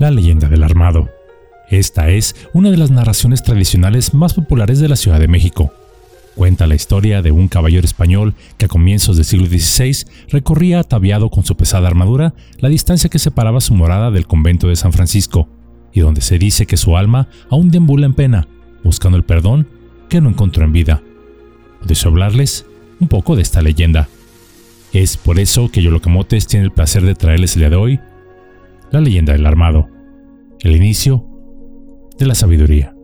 La leyenda del armado. Esta es una de las narraciones tradicionales más populares de la Ciudad de México. Cuenta la historia de un caballero español que a comienzos del siglo XVI recorría ataviado con su pesada armadura la distancia que separaba su morada del convento de San Francisco, y donde se dice que su alma aún deambula en pena, buscando el perdón que no encontró en vida. Deseo hablarles un poco de esta leyenda. Es por eso que Yolocamotes tiene el placer de traerles el día de hoy la leyenda del armado, el inicio de la sabiduría.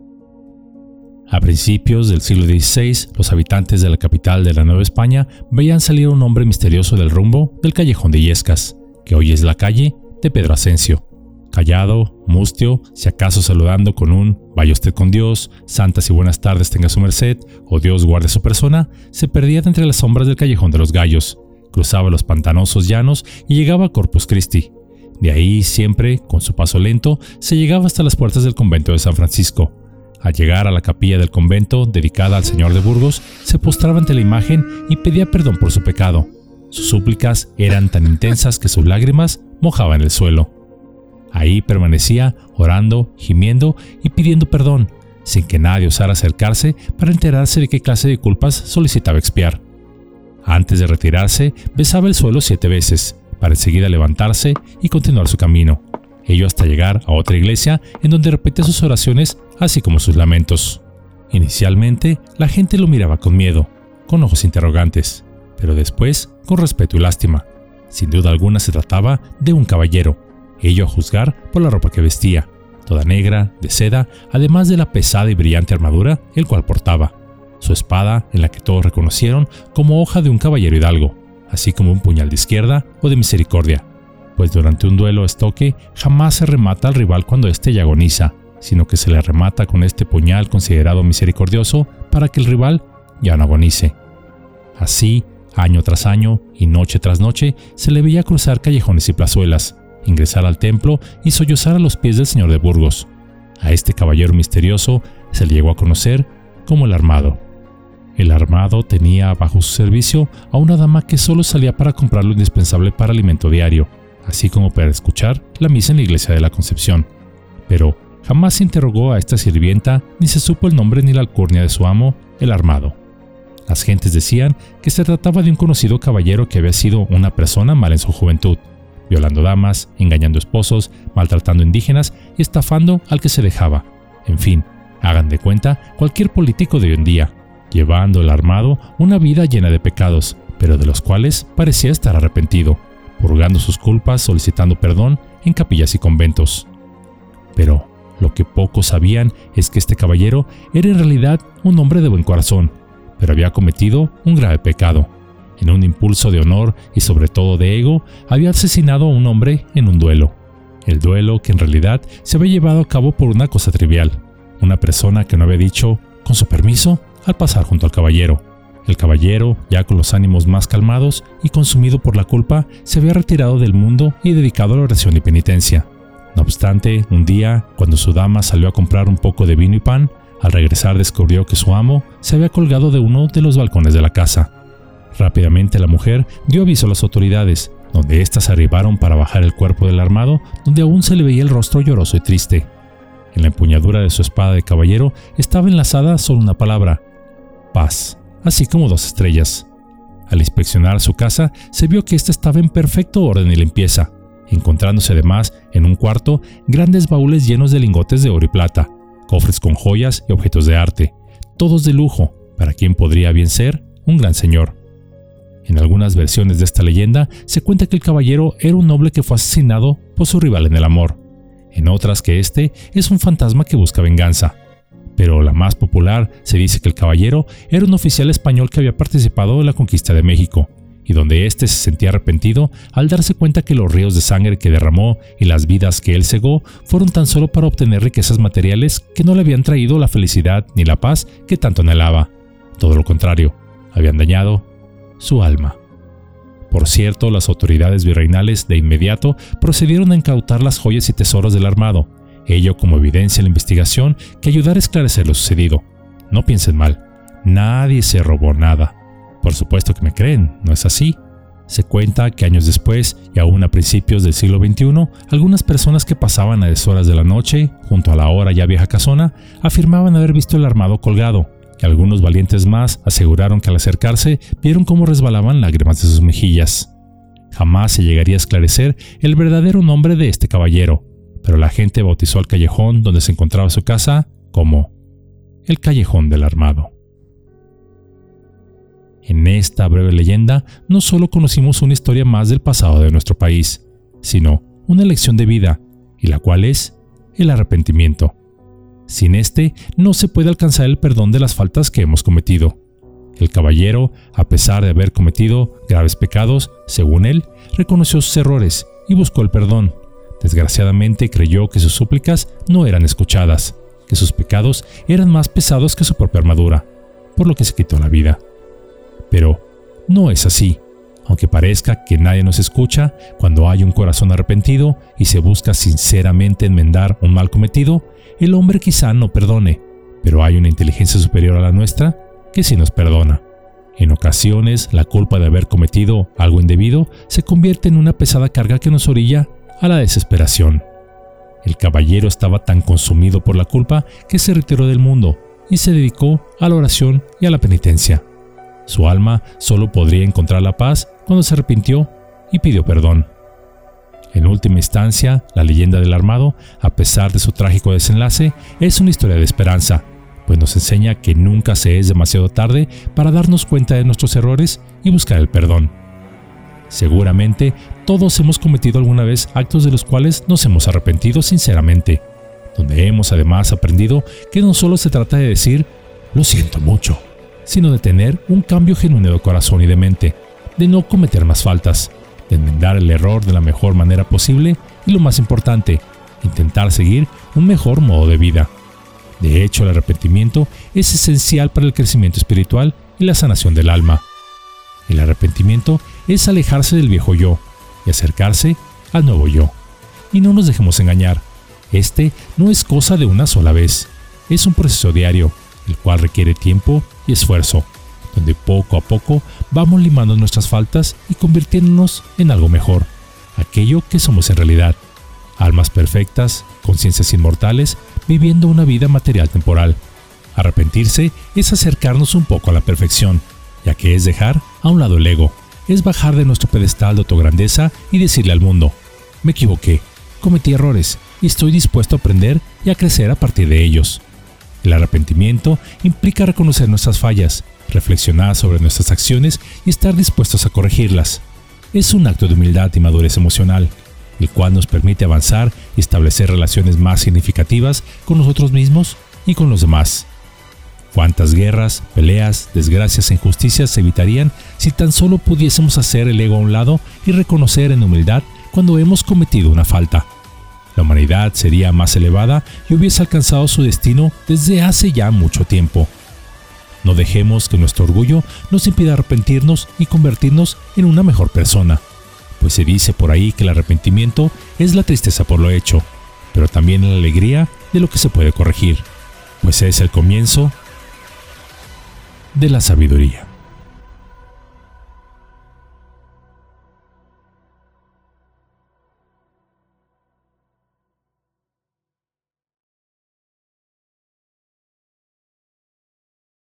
A principios del siglo XVI, los habitantes de la capital de la Nueva España veían salir un hombre misterioso del rumbo del callejón de Illescas, que hoy es la calle de Pedro Asensio. Callado, mustio, si acaso saludando con un vaya usted con Dios, santas y buenas tardes tenga su merced, o Dios guarde su persona, se perdía entre las sombras del callejón de los gallos, cruzaba los pantanosos llanos y llegaba a Corpus Christi, de ahí siempre, con su paso lento, se llegaba hasta las puertas del convento de San Francisco. Al llegar a la capilla del convento dedicada al Señor de Burgos, se postraba ante la imagen y pedía perdón por su pecado. Sus súplicas eran tan intensas que sus lágrimas mojaban el suelo. Ahí permanecía orando, gimiendo y pidiendo perdón, sin que nadie osara acercarse para enterarse de qué clase de culpas solicitaba expiar. Antes de retirarse, besaba el suelo siete veces, para enseguida levantarse y continuar su camino, ello hasta llegar a otra iglesia en donde repetía sus oraciones así como sus lamentos. Inicialmente la gente lo miraba con miedo, con ojos interrogantes, pero después con respeto y lástima. Sin duda alguna se trataba de un caballero, ello a juzgar por la ropa que vestía, toda negra, de seda, además de la pesada y brillante armadura el cual portaba, su espada en la que todos reconocieron como hoja de un caballero hidalgo, así como un puñal de izquierda o de misericordia, pues durante un duelo estoque jamás se remata al rival cuando éste ya agoniza, sino que se le remata con este puñal considerado misericordioso para que el rival ya no agonice. Así, año tras año y noche tras noche, se le veía cruzar callejones y plazuelas, ingresar al templo y sollozar a los pies del señor de Burgos. A este caballero misterioso se le llegó a conocer como el Armado. El armado tenía bajo su servicio a una dama que solo salía para comprar lo indispensable para alimento diario, así como para escuchar la misa en la iglesia de la Concepción. Pero jamás se interrogó a esta sirvienta ni se supo el nombre ni la alcurnia de su amo, el armado. Las gentes decían que se trataba de un conocido caballero que había sido una persona mala en su juventud, violando damas, engañando esposos, maltratando indígenas y estafando al que se dejaba. En fin, hagan de cuenta cualquier político de hoy en día, llevando el armado una vida llena de pecados, pero de los cuales parecía estar arrepentido, purgando sus culpas, solicitando perdón en capillas y conventos. Pero lo que pocos sabían es que este caballero era en realidad un hombre de buen corazón, pero había cometido un grave pecado. En un impulso de honor y sobre todo de ego, había asesinado a un hombre en un duelo. El duelo que en realidad se había llevado a cabo por una cosa trivial. Una persona que no había dicho, con su permiso, al pasar junto al caballero. El caballero, ya con los ánimos más calmados y consumido por la culpa, se había retirado del mundo y dedicado a la oración y penitencia. No obstante, un día, cuando su dama salió a comprar un poco de vino y pan, al regresar descubrió que su amo se había colgado de uno de los balcones de la casa. Rápidamente la mujer dio aviso a las autoridades, donde éstas arribaron para bajar el cuerpo del armado, donde aún se le veía el rostro lloroso y triste. En la empuñadura de su espada de caballero estaba enlazada solo una palabra, paz, así como dos estrellas. Al inspeccionar su casa, se vio que ésta estaba en perfecto orden y limpieza, encontrándose además en un cuarto grandes baúles llenos de lingotes de oro y plata, cofres con joyas y objetos de arte, todos de lujo, para quien podría bien ser un gran señor. En algunas versiones de esta leyenda se cuenta que el caballero era un noble que fue asesinado por su rival en el amor, en otras que este es un fantasma que busca venganza, pero la más popular se dice que el caballero era un oficial español que había participado en la conquista de México, y donde éste se sentía arrepentido al darse cuenta que los ríos de sangre que derramó y las vidas que él cegó fueron tan solo para obtener riquezas materiales que no le habían traído la felicidad ni la paz que tanto anhelaba. Todo lo contrario, habían dañado su alma. Por cierto, las autoridades virreinales de inmediato procedieron a incautar las joyas y tesoros del armado, ello como evidencia en la investigación que ayudara a esclarecer lo sucedido. No piensen mal, nadie se robó nada. Por supuesto que me creen, ¿no es así? Se cuenta que años después, y aún a principios del siglo XXI, algunas personas que pasaban a deshoras de la noche, junto a la hora ya vieja casona, afirmaban haber visto el armado colgado, y algunos valientes más aseguraron que al acercarse vieron cómo resbalaban lágrimas de sus mejillas. Jamás se llegaría a esclarecer el verdadero nombre de este caballero, pero la gente bautizó al callejón donde se encontraba su casa como el Callejón del Armado. En esta breve leyenda no solo conocimos una historia más del pasado de nuestro país, sino una lección de vida, y la cual es el arrepentimiento. Sin este no se puede alcanzar el perdón de las faltas que hemos cometido. El caballero, a pesar de haber cometido graves pecados, según él, reconoció sus errores y buscó el perdón. Desgraciadamente creyó que sus súplicas no eran escuchadas, que sus pecados eran más pesados que su propia armadura, por lo que se quitó la vida. Pero no es así. Aunque parezca que nadie nos escucha, cuando hay un corazón arrepentido y se busca sinceramente enmendar un mal cometido, el hombre quizá no perdone, pero hay una inteligencia superior a la nuestra que sí nos perdona. En ocasiones, la culpa de haber cometido algo indebido se convierte en una pesada carga que nos orilla a la desesperación. El caballero estaba tan consumido por la culpa que se retiró del mundo y se dedicó a la oración y a la penitencia. Su alma solo podría encontrar la paz cuando se arrepintió y pidió perdón. En última instancia, la leyenda del armado, a pesar de su trágico desenlace, es una historia de esperanza, pues nos enseña que nunca se es demasiado tarde para darnos cuenta de nuestros errores y buscar el perdón. Seguramente todos hemos cometido alguna vez actos de los cuales nos hemos arrepentido sinceramente, donde hemos además aprendido que no solo se trata de decir, lo siento mucho, sino de tener un cambio genuino de corazón y de mente, de no cometer más faltas, de enmendar el error de la mejor manera posible y lo más importante, intentar seguir un mejor modo de vida. De hecho, el arrepentimiento es esencial para el crecimiento espiritual y la sanación del alma. El arrepentimiento es alejarse del viejo yo y acercarse al nuevo yo. Y no nos dejemos engañar, este no es cosa de una sola vez, es un proceso diario el cual requiere tiempo y esfuerzo, donde poco a poco vamos limando nuestras faltas y convirtiéndonos en algo mejor, aquello que somos en realidad, almas perfectas, conciencias inmortales, viviendo una vida material temporal. Arrepentirse es acercarnos un poco a la perfección, ya que es dejar a un lado el ego, es bajar de nuestro pedestal de autograndeza y decirle al mundo, me equivoqué, cometí errores y estoy dispuesto a aprender y a crecer a partir de ellos. El arrepentimiento implica reconocer nuestras fallas, reflexionar sobre nuestras acciones y estar dispuestos a corregirlas. Es un acto de humildad y madurez emocional, el cual nos permite avanzar y establecer relaciones más significativas con nosotros mismos y con los demás. ¿Cuántas guerras, peleas, desgracias e injusticias se evitarían si tan solo pudiésemos hacer el ego a un lado y reconocer en humildad cuando hemos cometido una falta? la humanidad sería más elevada y hubiese alcanzado su destino desde hace ya mucho tiempo. No dejemos que nuestro orgullo nos impida arrepentirnos y convertirnos en una mejor persona, pues se dice por ahí que el arrepentimiento es la tristeza por lo hecho, pero también la alegría de lo que se puede corregir, pues es el comienzo de la sabiduría.